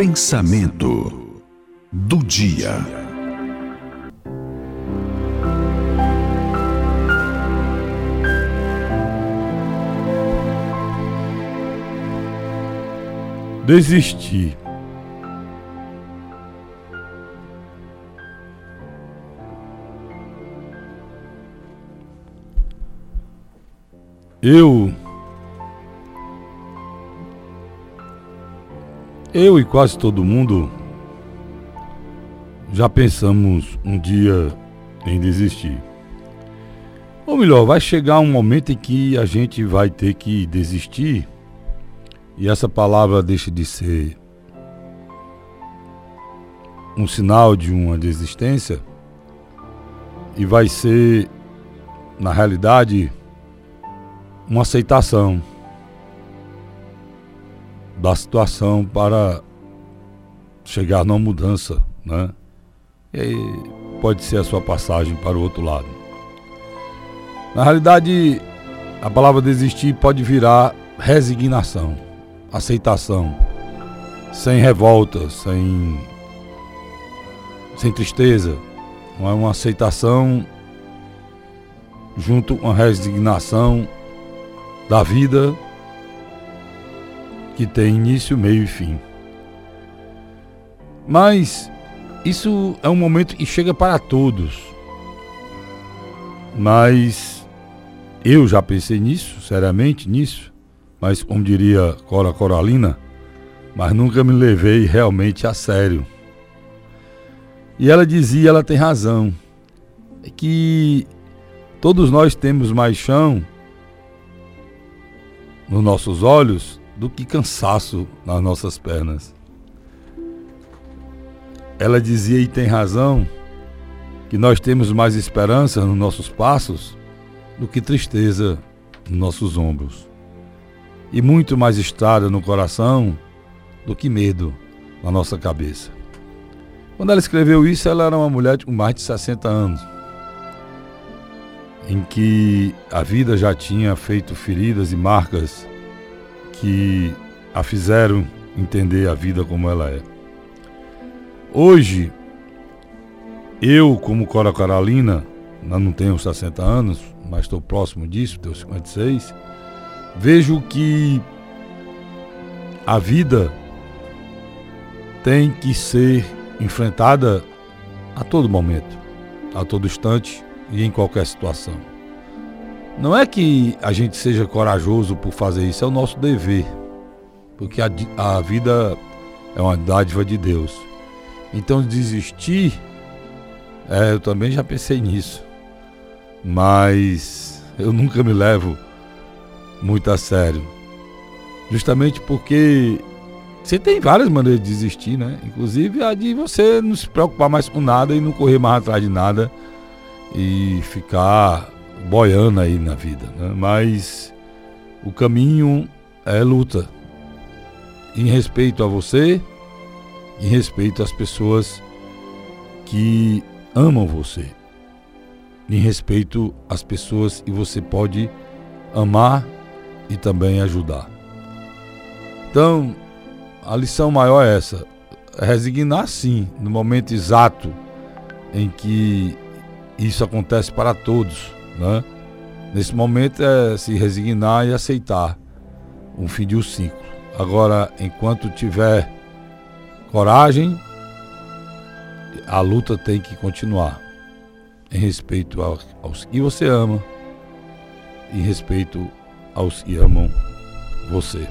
Pensamento do dia. Desistir. Eu Eu e quase todo mundo já pensamos um dia em desistir. Ou melhor, vai chegar um momento em que a gente vai ter que desistir e essa palavra deixa de ser um sinal de uma desistência e vai ser, na realidade, uma aceitação da situação para chegar numa mudança, né? E aí pode ser a sua passagem para o outro lado. Na realidade, a palavra desistir pode virar resignação, aceitação, sem revolta, sem sem tristeza, é uma aceitação junto com a resignação da vida que tem início, meio e fim. Mas isso é um momento que chega para todos. Mas eu já pensei nisso, seriamente nisso, mas como diria Cora Coralina, mas nunca me levei realmente a sério. E ela dizia, ela tem razão, é que todos nós temos mais chão nos nossos olhos do que cansaço nas nossas pernas. Ela dizia, e tem razão, que nós temos mais esperança nos nossos passos do que tristeza nos nossos ombros. E muito mais estrada no coração do que medo na nossa cabeça. Quando ela escreveu isso, ela era uma mulher com mais de 60 anos, em que a vida já tinha feito feridas e marcas que a fizeram entender a vida como ela é. Hoje, eu, como Cora Carolina, não tenho 60 anos, mas estou próximo disso, tenho 56, vejo que a vida tem que ser enfrentada a todo momento, a todo instante e em qualquer situação. Não é que a gente seja corajoso por fazer isso, é o nosso dever. Porque a, a vida é uma dádiva de Deus. Então desistir, é, eu também já pensei nisso. Mas eu nunca me levo muito a sério. Justamente porque você tem várias maneiras de desistir, né? Inclusive a de você não se preocupar mais com nada e não correr mais atrás de nada e ficar boiando aí na vida, né? mas o caminho é luta. Em respeito a você, em respeito às pessoas que amam você, em respeito às pessoas que você pode amar e também ajudar. Então, a lição maior é essa: resignar sim, no momento exato em que isso acontece para todos né? Nesse momento é se resignar e aceitar um fim de um ciclo. Agora, enquanto tiver coragem, a luta tem que continuar em respeito aos que você ama, em respeito aos que amam você.